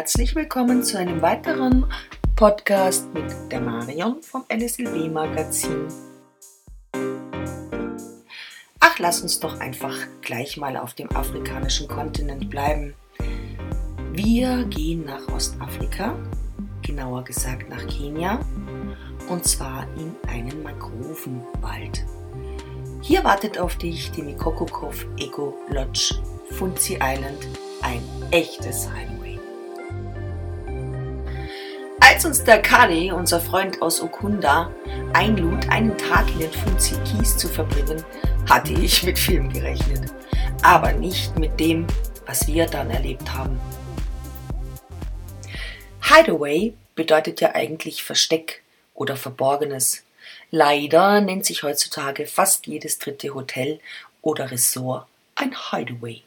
herzlich willkommen zu einem weiteren Podcast mit der Marion vom LSLW Magazin. Ach, lass uns doch einfach gleich mal auf dem afrikanischen Kontinent bleiben. Wir gehen nach Ostafrika, genauer gesagt nach Kenia, und zwar in einen Mangrovenwald. Hier wartet auf dich die Mikokokov Eco Lodge Funzi Island, ein echtes Highway. Als uns der Kali, unser Freund aus Okunda, einlud, einen Tag in den Funzi Kies zu verbringen, hatte ich mit Film gerechnet, aber nicht mit dem, was wir dann erlebt haben. Hideaway bedeutet ja eigentlich Versteck oder Verborgenes. Leider nennt sich heutzutage fast jedes dritte Hotel oder Ressort ein Hideaway.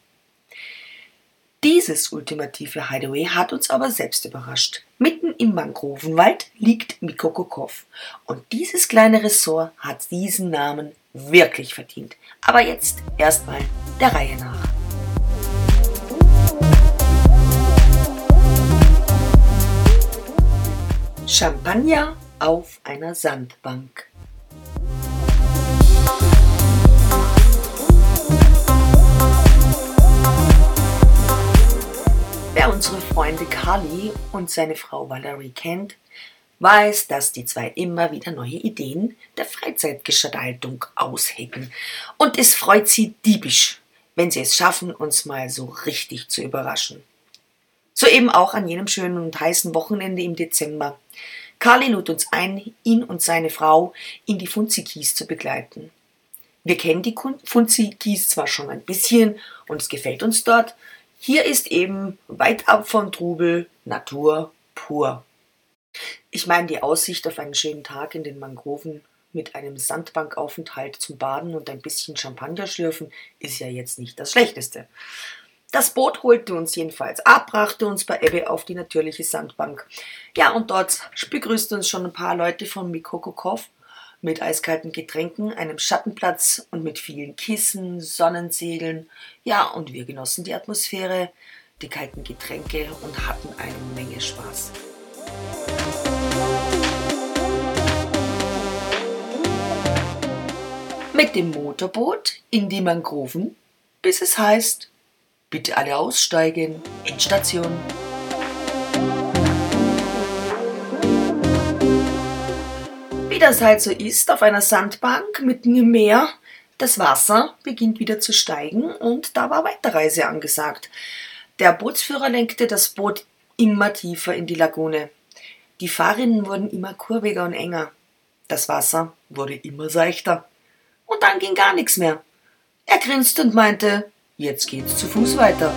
Dieses ultimative Hideaway hat uns aber selbst überrascht. Mitten im Mangrovenwald liegt Mikokokov und dieses kleine Ressort hat diesen Namen wirklich verdient. Aber jetzt erstmal der Reihe nach. Champagner auf einer Sandbank. Freunde Carly und seine Frau Valerie kennt, weiß, dass die zwei immer wieder neue Ideen der Freizeitgestaltung aushecken. Und es freut sie diebisch, wenn sie es schaffen, uns mal so richtig zu überraschen. So eben auch an jenem schönen und heißen Wochenende im Dezember. Carly lud uns ein, ihn und seine Frau in die Funzikis zu begleiten. Wir kennen die Funzikis zwar schon ein bisschen und es gefällt uns dort, hier ist eben weit ab von Trubel Natur pur. Ich meine, die Aussicht auf einen schönen Tag in den Mangroven mit einem Sandbankaufenthalt zum Baden und ein bisschen Champagner schlürfen ist ja jetzt nicht das Schlechteste. Das Boot holte uns jedenfalls ab, brachte uns bei Ebbe auf die natürliche Sandbank. Ja, und dort begrüßten uns schon ein paar Leute von Mikokokov mit eiskalten Getränken, einem Schattenplatz und mit vielen Kissen, Sonnensegeln. Ja, und wir genossen die Atmosphäre, die kalten Getränke und hatten eine Menge Spaß. Mit dem Motorboot in die Mangroven, bis es heißt, bitte alle aussteigen, Endstation. Das halt so ist, auf einer Sandbank mitten im Meer, das Wasser beginnt wieder zu steigen und da war Weiterreise angesagt. Der Bootsführer lenkte das Boot immer tiefer in die Lagune. Die Fahrrinnen wurden immer kurviger und enger. Das Wasser wurde immer seichter. Und dann ging gar nichts mehr. Er grinste und meinte, jetzt geht's zu Fuß weiter.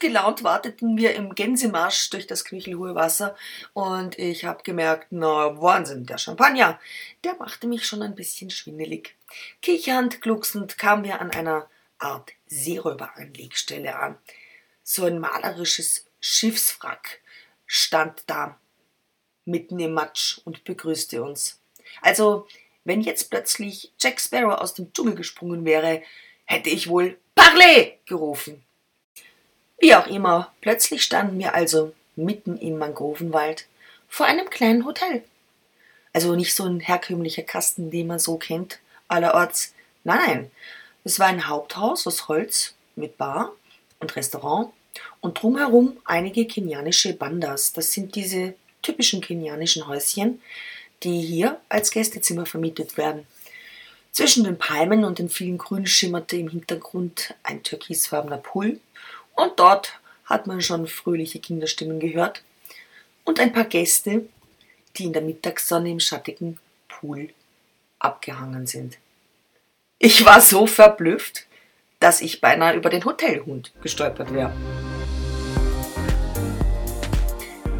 Gelaunt warteten wir im Gänsemarsch durch das knöchelhohe Wasser und ich habe gemerkt, na Wahnsinn, der Champagner, der machte mich schon ein bisschen schwindelig. Kichernd, glucksend kamen wir an einer Art Seeräuberanlegstelle an. So ein malerisches Schiffswrack stand da mitten im Matsch und begrüßte uns. Also, wenn jetzt plötzlich Jack Sparrow aus dem Dschungel gesprungen wäre, hätte ich wohl Parlez gerufen. Wie auch immer, plötzlich standen wir also mitten im Mangrovenwald vor einem kleinen Hotel. Also nicht so ein herkömmlicher Kasten, den man so kennt, allerorts. Nein, nein, es war ein Haupthaus aus Holz mit Bar und Restaurant und drumherum einige kenianische Bandas. Das sind diese typischen kenianischen Häuschen, die hier als Gästezimmer vermietet werden. Zwischen den Palmen und den vielen Grün schimmerte im Hintergrund ein türkisfarbener Pool und dort hat man schon fröhliche Kinderstimmen gehört und ein paar Gäste, die in der Mittagssonne im schattigen Pool abgehangen sind. Ich war so verblüfft, dass ich beinahe über den Hotelhund gestolpert wäre.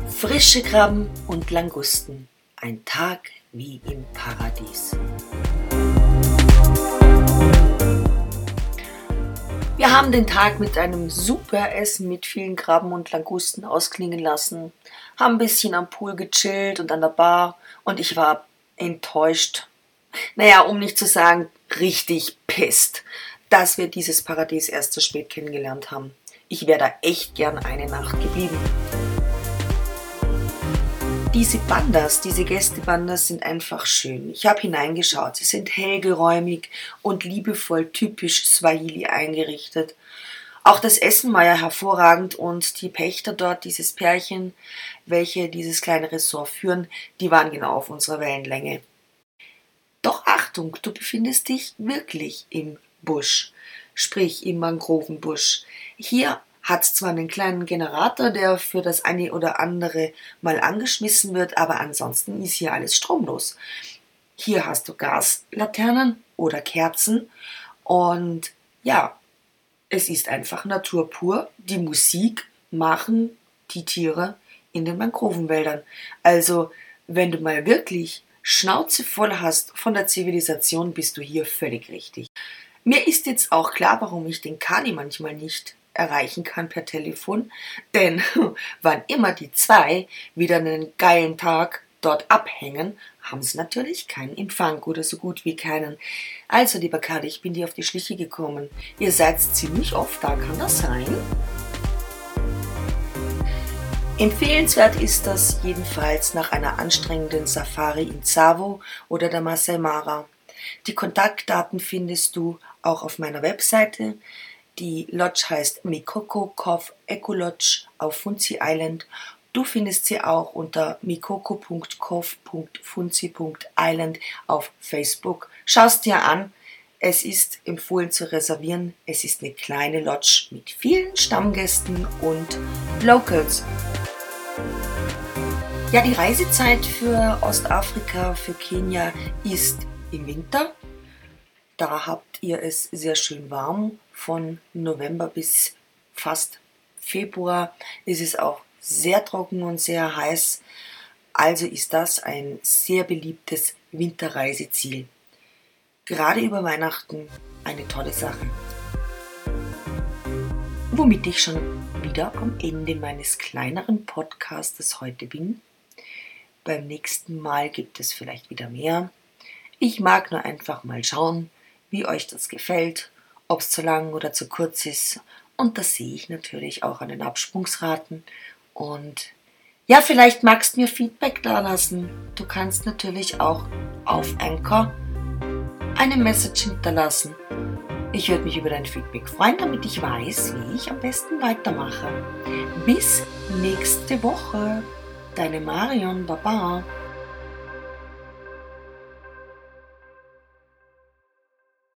Frische Krabben und Langusten. Ein Tag wie im Paradies. Wir haben den Tag mit einem super Essen mit vielen Krabben und Langusten ausklingen lassen, haben ein bisschen am Pool gechillt und an der Bar und ich war enttäuscht. Naja, um nicht zu sagen, richtig pisst, dass wir dieses Paradies erst zu spät kennengelernt haben. Ich wäre da echt gern eine Nacht geblieben. Diese Bandas, diese Gästebandas sind einfach schön. Ich habe hineingeschaut. Sie sind hellgeräumig und liebevoll typisch Swahili eingerichtet. Auch das Essen war ja hervorragend und die Pächter dort, dieses Pärchen, welche dieses kleine Ressort führen, die waren genau auf unserer Wellenlänge. Doch Achtung, du befindest dich wirklich im Busch, sprich im Mangrovenbusch. Hier hat zwar einen kleinen Generator, der für das eine oder andere mal angeschmissen wird, aber ansonsten ist hier alles stromlos. Hier hast du Gaslaternen oder Kerzen und ja, es ist einfach Natur pur. Die Musik machen die Tiere in den Mangrovenwäldern. Also, wenn du mal wirklich Schnauze voll hast von der Zivilisation, bist du hier völlig richtig. Mir ist jetzt auch klar, warum ich den Kani manchmal nicht erreichen kann per Telefon, denn wann immer die zwei wieder einen geilen Tag dort abhängen, haben sie natürlich keinen Empfang oder so gut wie keinen. Also, lieber Kadi, ich bin dir auf die Schliche gekommen. Ihr seid ziemlich oft da, kann das sein? Empfehlenswert ist das jedenfalls nach einer anstrengenden Safari in Tsavo oder der Masai Mara. Die Kontaktdaten findest du auch auf meiner Webseite. Die Lodge heißt Mikoko Cove Eco Lodge auf Funzi Island. Du findest sie auch unter mikoko.cove.funzi.island auf Facebook. Schaust dir an. Es ist empfohlen zu reservieren. Es ist eine kleine Lodge mit vielen Stammgästen und Locals. Ja, die Reisezeit für Ostafrika, für Kenia ist im Winter. Da habt ihr es sehr schön warm. Von November bis fast Februar ist es auch sehr trocken und sehr heiß. Also ist das ein sehr beliebtes Winterreiseziel. Gerade über Weihnachten eine tolle Sache. Womit ich schon wieder am Ende meines kleineren Podcastes heute bin. Beim nächsten Mal gibt es vielleicht wieder mehr. Ich mag nur einfach mal schauen, wie euch das gefällt, ob es zu lang oder zu kurz ist. Und das sehe ich natürlich auch an den Absprungsraten. Und ja, vielleicht magst du mir Feedback da lassen. Du kannst natürlich auch auf Anchor eine Message hinterlassen. Ich würde mich über dein Feedback freuen, damit ich weiß, wie ich am besten weitermache. Bis nächste Woche. Deine Marion. Baba.